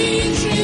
changing.